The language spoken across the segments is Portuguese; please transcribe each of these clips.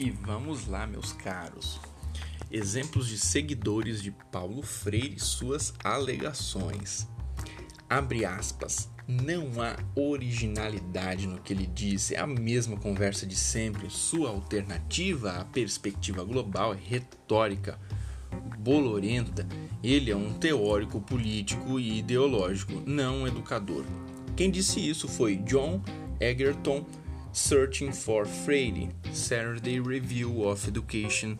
E vamos lá, meus caros. Exemplos de seguidores de Paulo Freire e suas alegações. Abre aspas. Não há originalidade no que ele diz, é a mesma conversa de sempre. Sua alternativa à perspectiva global é retórica, bolorenta. Ele é um teórico político e ideológico, não um educador. Quem disse isso foi John Egerton Searching for Freire, Saturday Review of Education,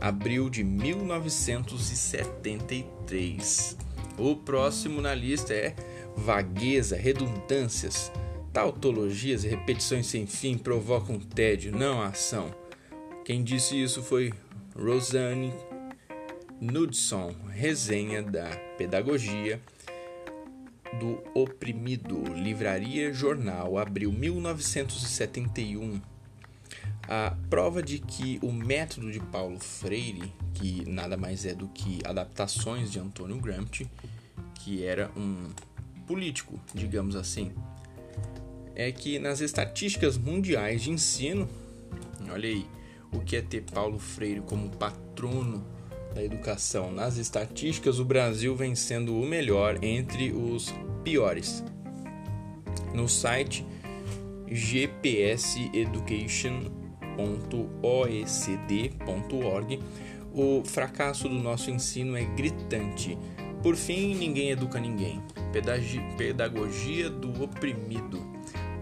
abril de 1973. O próximo na lista é vagueza, redundâncias, tautologias e repetições sem fim provocam tédio, não ação. Quem disse isso foi Rosanne Knudson, resenha da Pedagogia do Oprimido, Livraria Jornal, abril 1971. A prova de que o método de Paulo Freire, que nada mais é do que adaptações de Antônio Gramsci, que era um político, digamos assim, é que nas estatísticas mundiais de ensino, olha aí, o que é ter Paulo Freire como patrono da educação. Nas estatísticas, o Brasil vem sendo o melhor entre os piores. No site gpseducation.oecd.org, o fracasso do nosso ensino é gritante. Por fim, ninguém educa ninguém. Pedagogia do oprimido,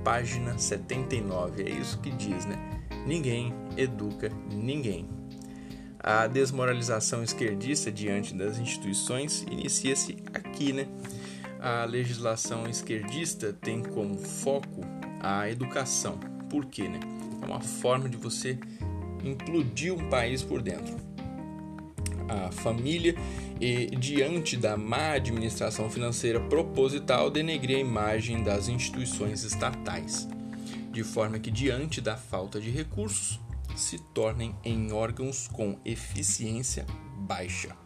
página 79. É isso que diz, né? Ninguém educa ninguém. A desmoralização esquerdista diante das instituições inicia-se aqui, né? A legislação esquerdista tem como foco a educação. Por quê, né? É uma forma de você implodir um país por dentro. A família, e, diante da má administração financeira proposital, denegria a imagem das instituições estatais, de forma que, diante da falta de recursos, se tornem em órgãos com eficiência baixa.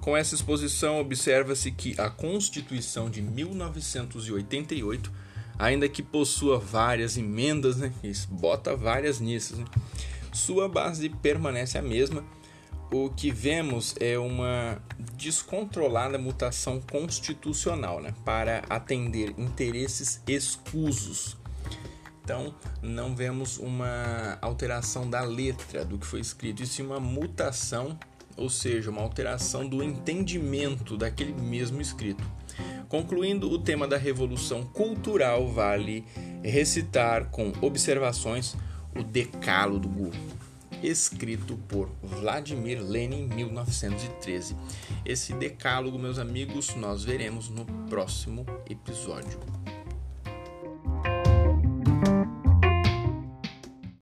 Com essa exposição, observa-se que a Constituição de 1988, ainda que possua várias emendas, né, bota várias nisso, né, sua base permanece a mesma. O que vemos é uma descontrolada mutação constitucional né, para atender interesses escusos então, não vemos uma alteração da letra do que foi escrito, e sim uma mutação, ou seja, uma alteração do entendimento daquele mesmo escrito. Concluindo o tema da revolução cultural, vale recitar com observações o Decálogo, escrito por Vladimir Lenin em 1913. Esse decálogo, meus amigos, nós veremos no próximo episódio.